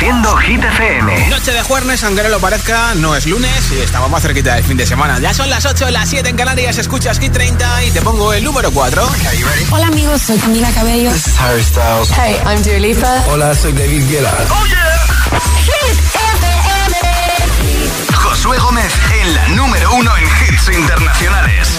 Reproduciendo Hit FM. Noche de jueves, aunque no lo parezca, no es lunes y estamos más cerquita del fin de semana. Ya son las 8, las 7 en Canarias, escuchas Hit 30 y te pongo el número 4. Hola amigos, soy Camila Cabello. This is Harry Styles. Hey, I'm Dua Lipa. Hola, soy David Guetta. ¡Oh, yeah! Hit FM. Josué Gómez en la número 1 en hits internacionales.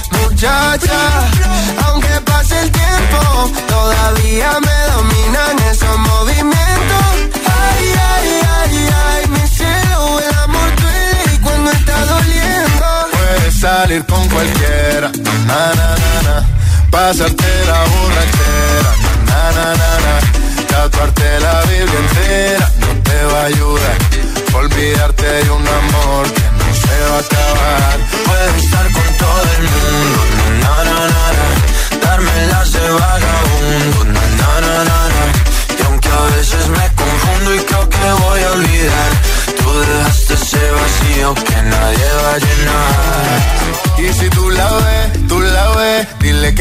muchacha. Aunque pase el tiempo, todavía me dominan esos movimientos. Ay, ay, ay, ay, mi cielo, el amor duele y cuando está doliendo. Puedes salir con cualquiera, na, na, na, na. Pasarte la borrachera, na, na, na, na. Tatuarte la Biblia entera no te va a ayudar. Olvidarte de un amor que no se va a acabar. Puedes estar con todo el mundo, na, na, na, na. Darme las de vagabundo, na, na, na, na, na. Y aunque a veces me confundo y creo que voy a olvidar, tú dejaste ese vacío que nadie va a llenar. Y si tú la ves, tú la ves, dile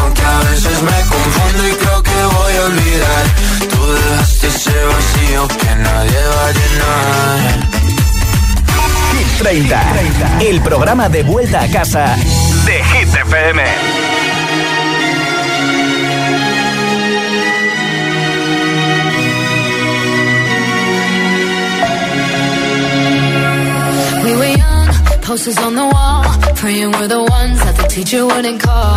aunque a veces me confundo y creo que voy a olvidar, tú dejaste ese vacío que nadie va a llenar. Hit 30, el programa de vuelta a casa de Hit FM. We were young, posters on the wall, praying we're the ones that the teacher wouldn't call.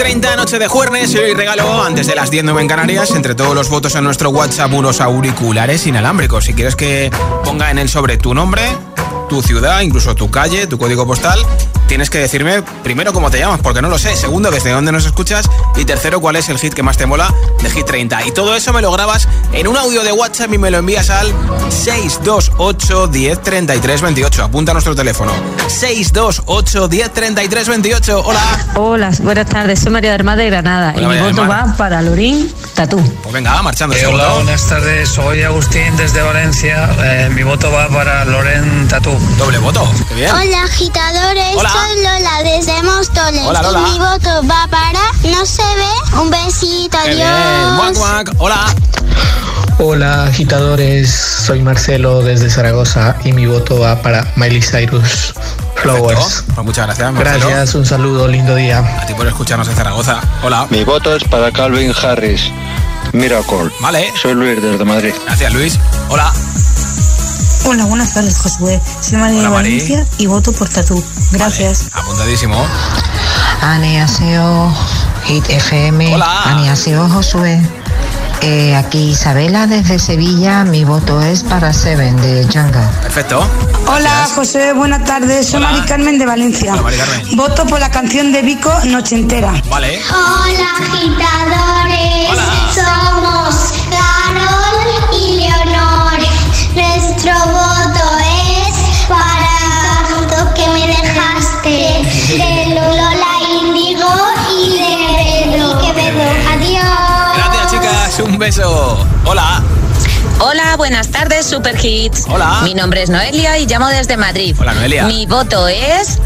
de Juernes y hoy regalo antes de las 10 en Canarias entre todos los votos en nuestro WhatsApp unos auriculares inalámbricos. Si quieres que ponga en el sobre tu nombre, tu ciudad, incluso tu calle, tu código postal tienes que decirme primero cómo te llamas, porque no lo sé. Segundo, desde dónde nos escuchas. Y tercero, cuál es el hit que más te mola de Hit 30. Y todo eso me lo grabas en un audio de WhatsApp y me lo envías al 628 10 33 28. Apunta a nuestro teléfono. 628 10 33 28. Hola. Hola, buenas tardes. Soy María del Mar de Granada. y mi voto va para Lorín Tatú. Pues venga, va marchando. Eh, hola, buenas tardes. Soy Agustín desde Valencia. Eh, mi voto va para Loren Tatú. Doble voto. Qué bien. Hola, agitadores. Hola. Soy Lola desde Móstoles. Hola, Lola. Y mi voto va para No se ve. Un besito, Qué adiós. bien. Guac, guac. Hola. Hola agitadores, soy Marcelo desde Zaragoza y mi voto va para Miley Cyrus Flowers. Pues muchas gracias, Marcelo. Gracias, un saludo, lindo día. A ti por escucharnos en Zaragoza. Hola. Mi voto es para Calvin Harris. Miracle. Vale. Soy Luis desde Madrid. Gracias, Luis. Hola. Hola, buenas tardes, Josué. Soy María Hola, de. Valencia y voto por Tatú. Gracias. Apuntadísimo. Aneaseo Hit FM. Hola. Aneaseo Josué. Eh, aquí Isabela desde Sevilla. Mi voto es para Seven de Django. Perfecto. Hola, José, buenas tardes. Soy Hola. Mari Carmen de Valencia. Hola, Mari Carmen. Voto por la canción de Vico Noche Entera. Vale. Hola, agitadores. Somos Nuestro voto es para tanto que me dejaste. De Lola Índigo y de Pedro. Quevedo. Adiós. Gracias, chicas. Un beso. Hola. Hola, buenas tardes, Super Hits. Hola. Mi nombre es Noelia y llamo desde Madrid. Hola, Noelia. Mi voto es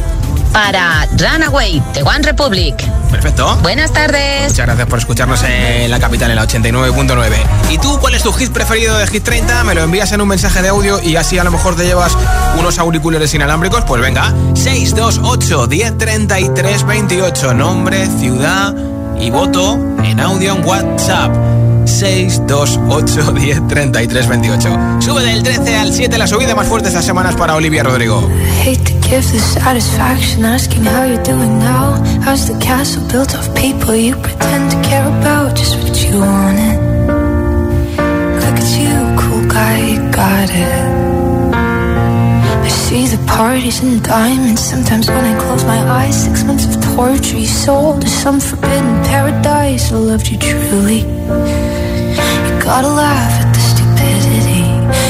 para Runaway de One Republic. Perfecto. Buenas tardes. Muchas gracias por escucharnos en la capital, en la 89.9. ¿Y tú cuál es tu hit preferido de Hit 30? Me lo envías en un mensaje de audio y así a lo mejor te llevas unos auriculares inalámbricos. Pues venga, 628 1033 28. Nombre, ciudad y voto en audio en WhatsApp. 628 1033 28. Sube del 13 al 7 la subida más fuerte estas semanas para Olivia Rodrigo. hate to give the satisfaction asking how you're doing now. How's the castle built of people you pretend to care about? Just what you wanted. Look at you, cool guy, you got it. I see the parties and diamonds. Sometimes when I close my eyes, six months of torture you sold to some forbidden paradise. I loved you truly. You gotta laugh at the stupidity.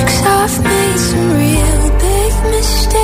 Cause I've made some real big mistakes,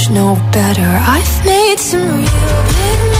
age know better. I've made some real big mistakes,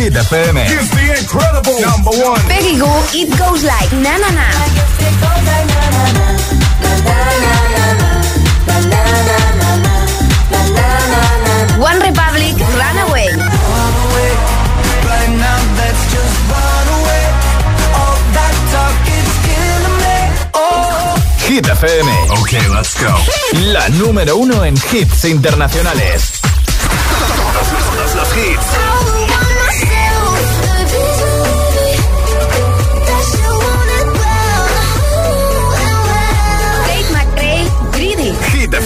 Hit FM. It's the incredible number one. Peggy Goo, It Goes Like Na Na Na. One Republic, Runaway. Hit FM. Okay, let's go. La número uno en hits internacionales.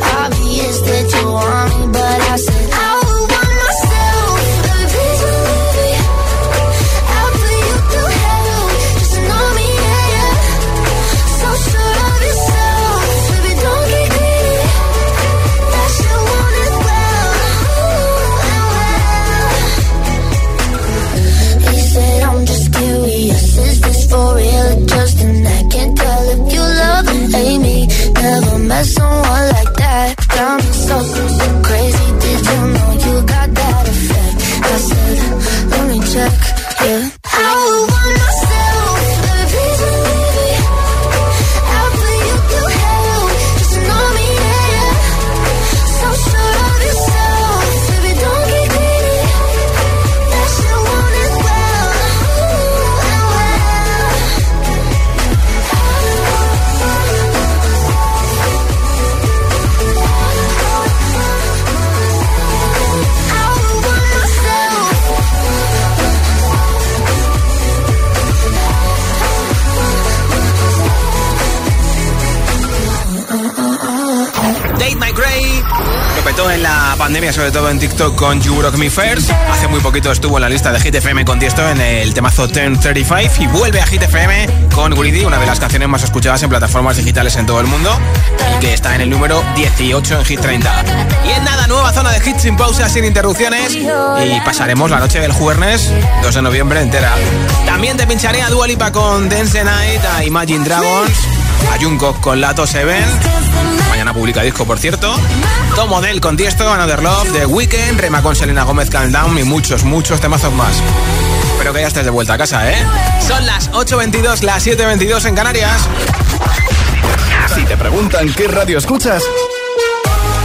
Obvious that you want me, check. Todo en TikTok con You Rock Me First. Hace muy poquito estuvo en la lista de Hit FM con Tiesto en el temazo 1035 y vuelve a Hit FM con Greedy, una de las canciones más escuchadas en plataformas digitales en todo el mundo y que está en el número 18 en Hit 30. Y en nada, nueva zona de hits sin pausas, sin interrupciones y pasaremos la noche del jueves 2 de noviembre entera. También te pincharé a Dua Lipa con Dance Night, a Imagine Dragons, a Jungkook con Lato Seven. Mañana publica disco, por cierto. Tom Model con Tiesto, Another Love, The Weeknd, Rema con Selena Gómez, Calm y muchos, muchos temazos más. Espero que ya estés de vuelta a casa, ¿eh? Son las 8.22, las 7.22 en Canarias. Si te preguntan qué radio escuchas,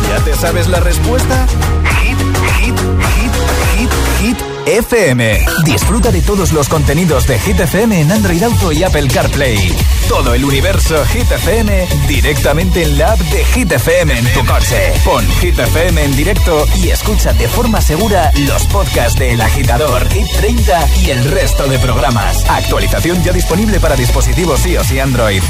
¿ya te sabes la respuesta? Hit, hit, hit, hit, hit FM. Disfruta de todos los contenidos de Hit FM en Android Auto y Apple CarPlay. Todo el universo Hit FM directamente en la app de Hit FM en tu coche. Pon Hit FM en directo y escucha de forma segura los podcasts de El Agitador, Hit 30 y el resto de programas. Actualización ya disponible para dispositivos iOS y Android.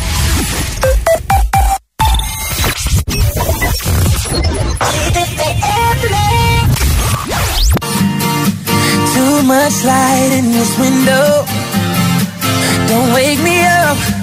Don't wake me up.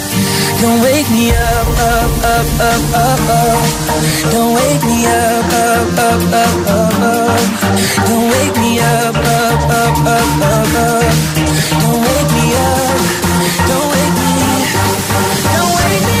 Don't wake me up, up, up, up, up, up. Don't wake me up, up, up, up, up, up. Don't wake me up, up, up, up, up, up. Don't wake me up. Don't wake me. Don't wake me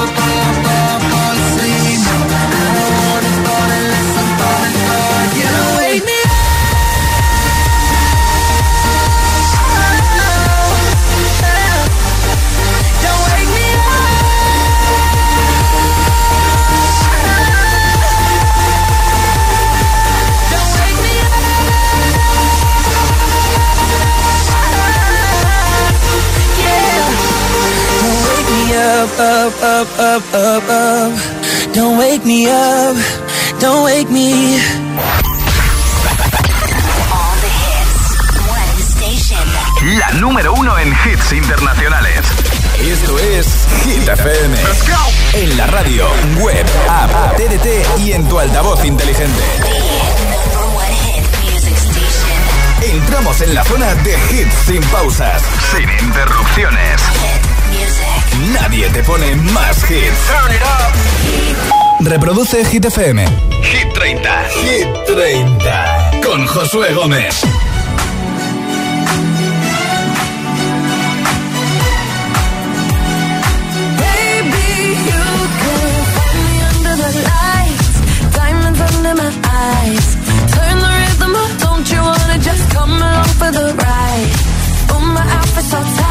up, up, up, up, up. Don't wake me up. Don't wake me. La número uno en hits internacionales. Esto es Hit FM. En la radio, web, app, TDT y en tu altavoz inteligente. Entramos en la zona de hits sin pausas, sin interrupciones. Nadie te pone más hits. Reproduce Hit FM. Hit 30. Hit 30. Con Josué Gómez. Baby, you can find me under the lights, diamonds under my eyes. Turn the rhythm up, don't you wanna just come along for the ride? Oh, my outfit's all tight,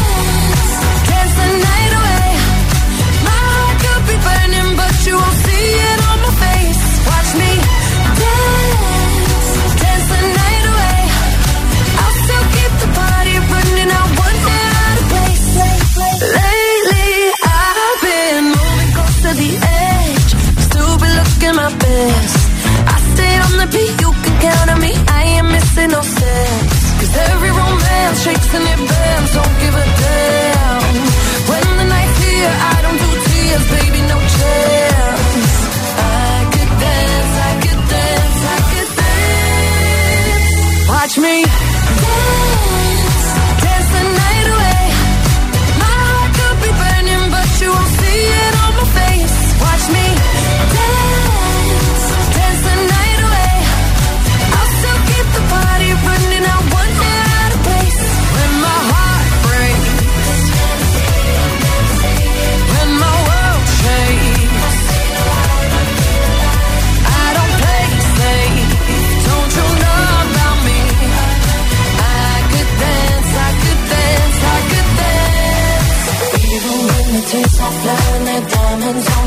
count on me. I ain't missing no steps. Cause every romance shakes and it bends. Don't give a times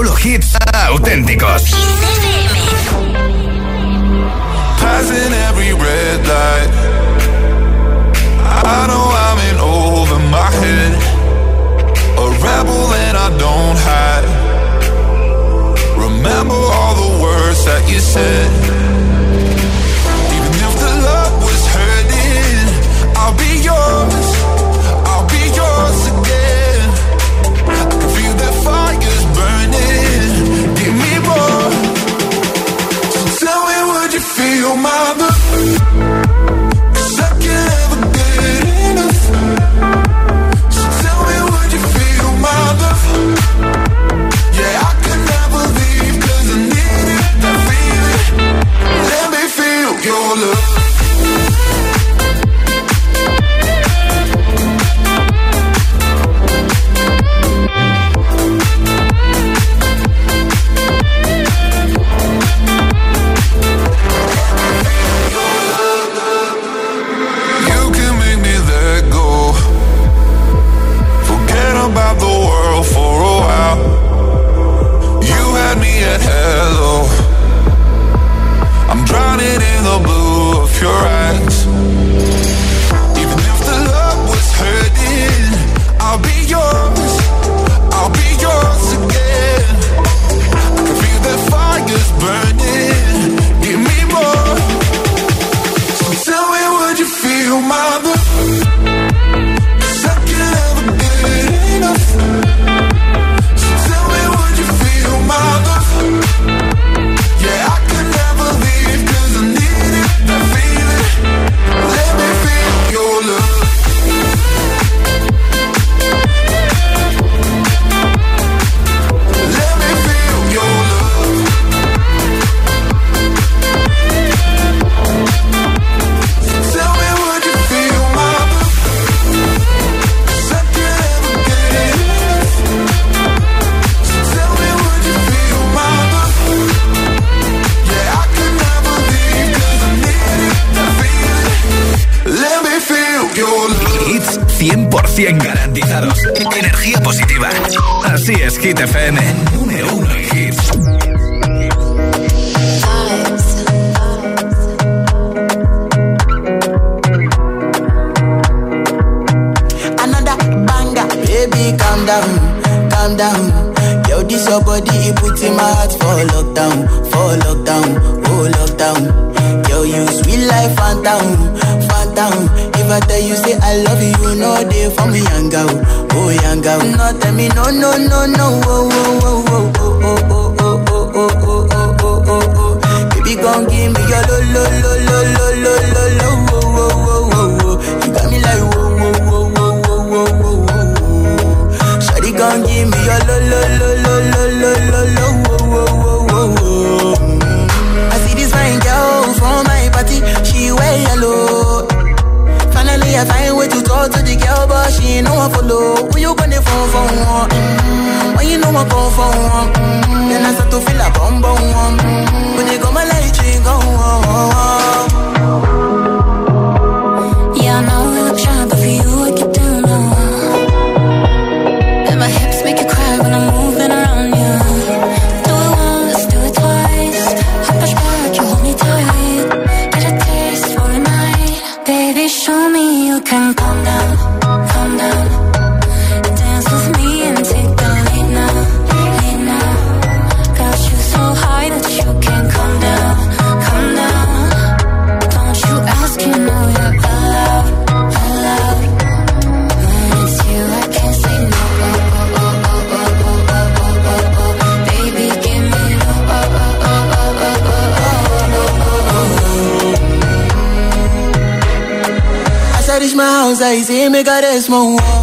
solo hits auténticos. Passing every red light. I don't 100 garantizados. Energía positiva. Así es, Hit FM. Phone for one? Mm, when you know Dime que eres more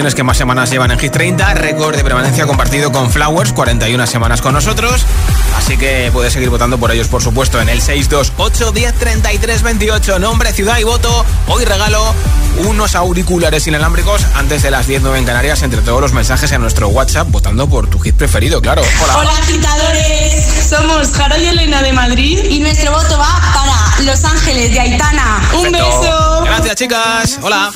canciones que más semanas llevan en Hit 30, récord de permanencia compartido con Flowers, 41 semanas con nosotros. Así que puedes seguir votando por ellos, por supuesto, en el 628 10 33 28. Nombre, ciudad y voto. Hoy regalo unos auriculares inalámbricos antes de las 10 en Canarias, entre todos los mensajes en nuestro WhatsApp, votando por tu hit preferido, claro. Hola. Hola, agitadores. Somos Jaro y Elena de Madrid y nuestro voto va para Los Ángeles de Aitana. Un beso. Gracias, chicas. Hola.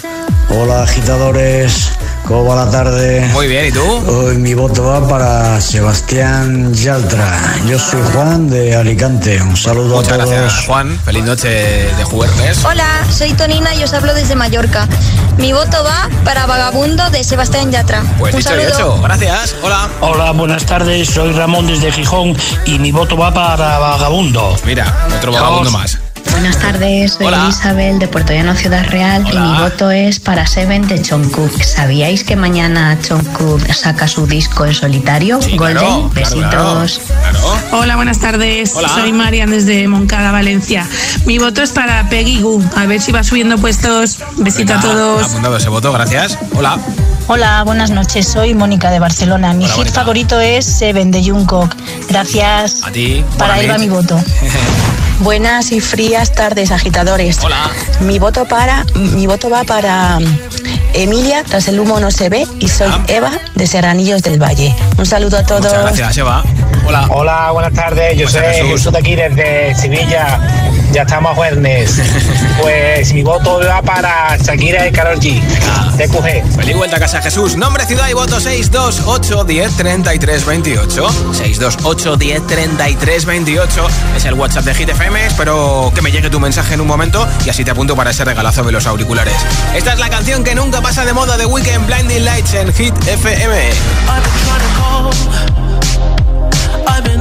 Hola, agitadores. ¿Cómo va la tarde? Muy bien, ¿y tú? Hoy mi voto va para Sebastián Yaltra. Yo soy Juan de Alicante. Un saludo Muchas a todos. gracias, Juan. Feliz noche de jueves. Hola, soy Tonina y os hablo desde Mallorca. Mi voto va para Vagabundo de Sebastián Yatra. Pues Un dicho saludo. y hecho. Gracias. Hola. Hola, buenas tardes. Soy Ramón desde Gijón y mi voto va para Vagabundo. Mira, otro vagabundo más. Buenas tardes, soy Hola. Isabel de Puerto Llano Ciudad Real y mi voto es para Seven de Jungkook. ¿Sabíais que mañana Jungkook saca su disco en solitario? Sí, Golden, claro, claro, besitos. Hola, buenas tardes. Hola. Soy Marian desde Moncada, Valencia. Mi voto es para Peggy Goo. A ver si va subiendo puestos. Besito a todos. Apuntado ese voto, gracias. Hola. Hola, buenas noches. Soy Mónica de Barcelona. Mi Hola, hit favorito es Seven de Jungkook. Gracias. A ti. Para él va Bonanit. mi voto. Buenas y frías tardes, agitadores. Hola. Mi voto para, mi voto va para mm, Emilia, tras el humo no se ve, y soy Eva de Serranillos del Valle. Un saludo a todos. Muchas gracias, Eva. Hola. Hola, buenas tardes. Yo Buenas soy. Jesús de aquí desde Sevilla. Ya estamos a jueves. Pues mi voto va para Shakira y Karol G. TQG. Feliz vuelta a casa, Jesús. Nombre, ciudad y voto 628 10 33 28. 628 10 33 28 es el WhatsApp de Hit FM. Espero que me llegue tu mensaje en un momento y así te apunto para ese regalazo de los auriculares. Esta es la canción que nunca pasa de moda de Weekend Blinding Lights en Hit FM. I've been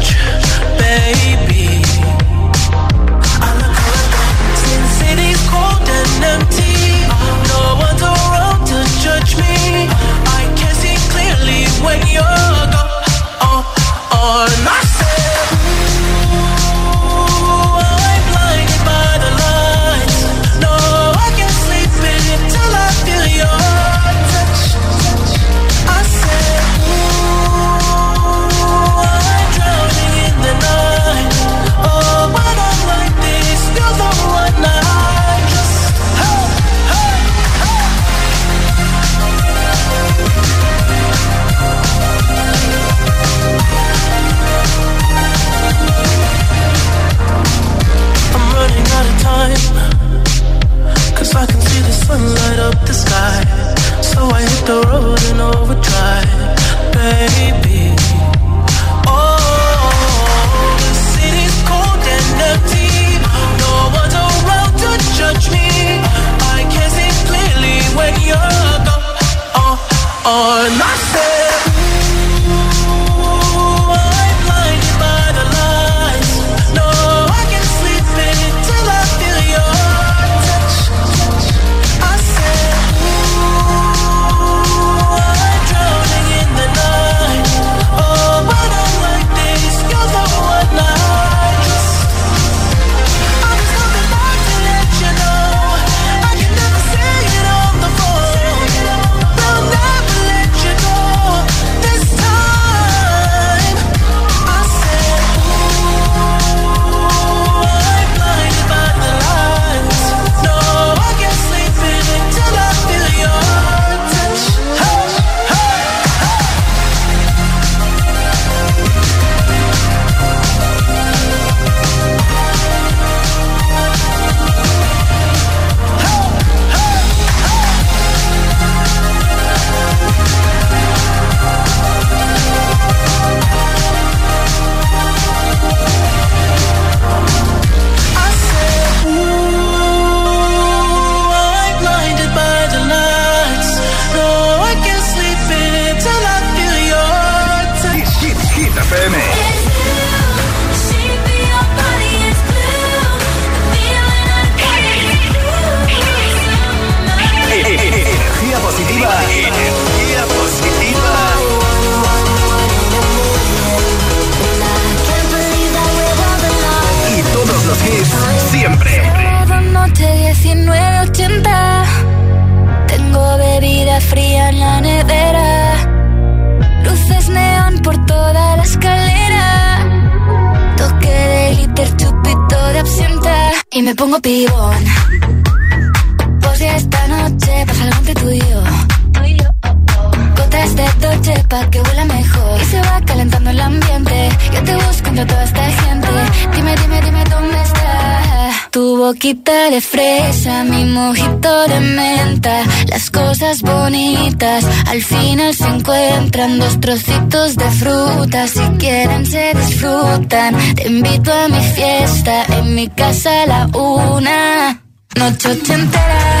trocitos de fruta, si quieren se disfrutan. Te invito a mi fiesta, en mi casa a la una. Noche entera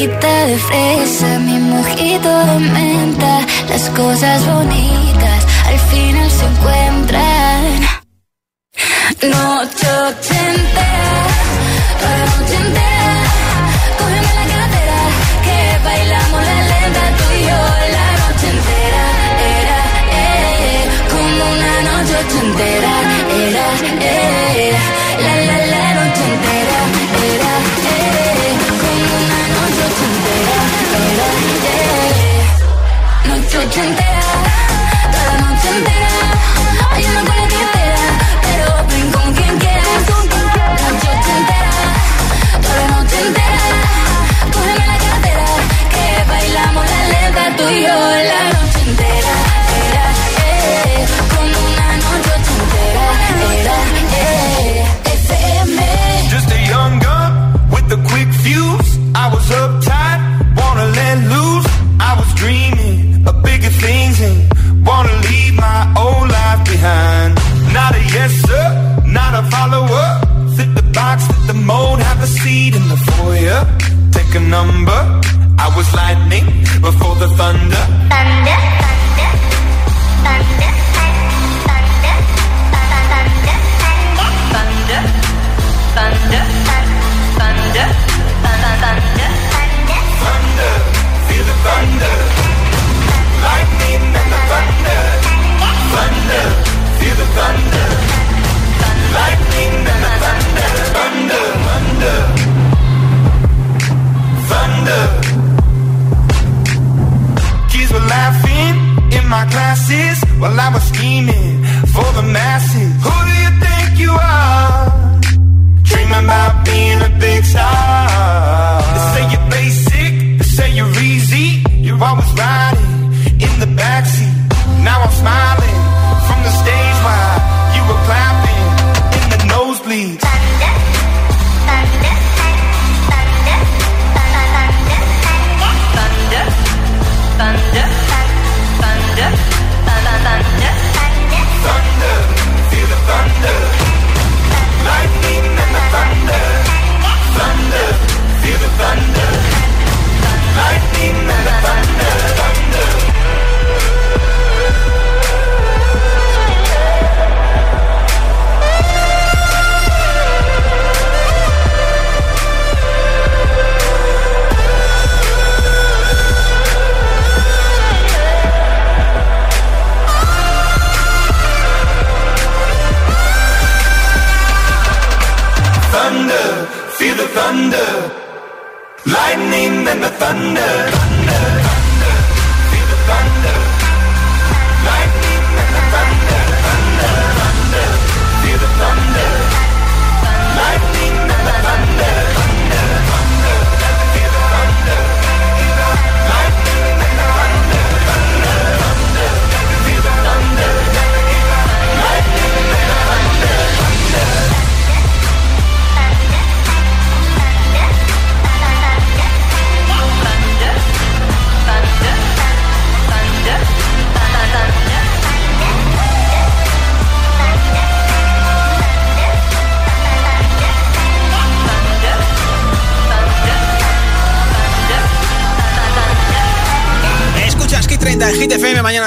boquita de fresa, mi mojito de menta, las cosas bonitas al final se encuentran. Noche ochentera, toda noche entera, cógeme la cadera, que bailamos la lenta tú y yo la noche entera, era, eh, como una noche ochentera. drink that Well, I was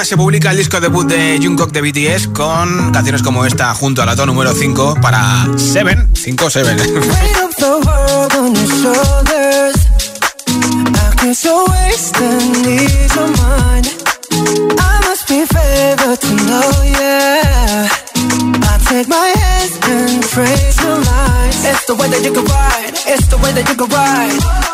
Se publica el disco debut de Jungkook de BTS con canciones como esta junto a la número 5 para 7. 5 7. Weight of the world on your shoulders. I guess you're wasting ease of mine. I must be favored to know, yeah. I take my hands and trace the lines. It's the way that you can ride. It's the way that you can ride.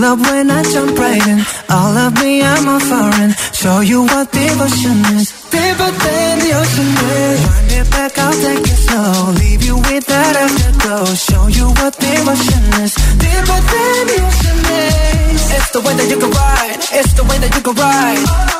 Love when I jump right in. All of me, I'm a foreign. Show you what devotion is. Deeper than the ocean is. Wind it back, I'll take it slow. Leave you with that afterglow. Show you what devotion is. Deeper than the ocean is. It's the way that you can ride. It's the way that you can ride.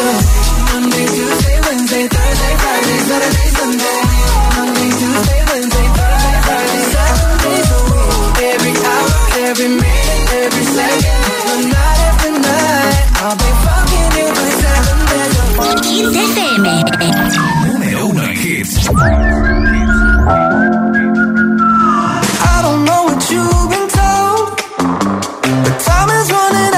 I don't know what you've been told, but time is running.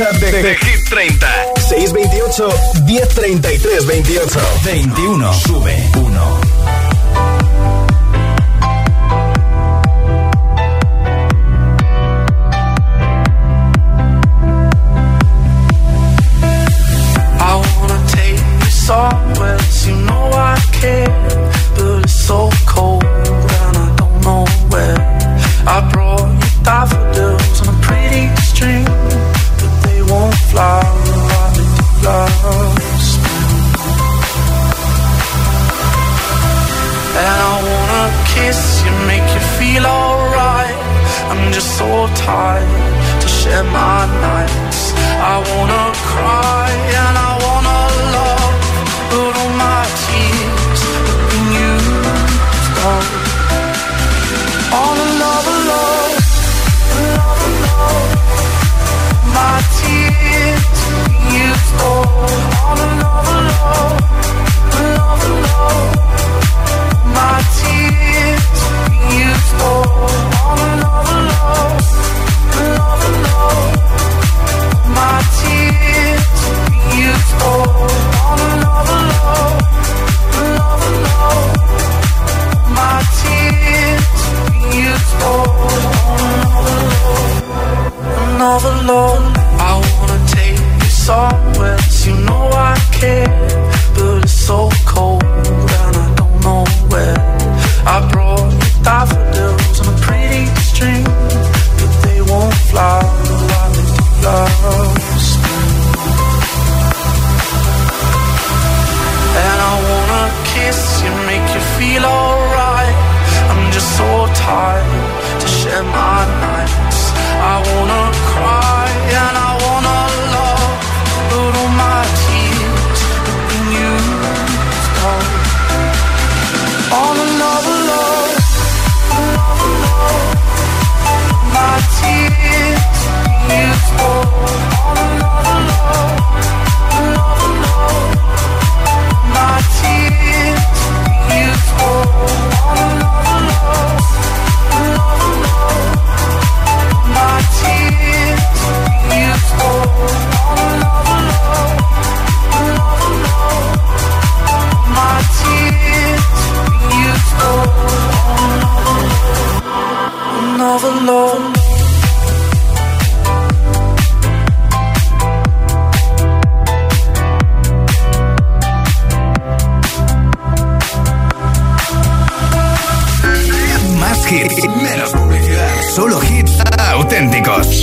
WhatsApp auténticos.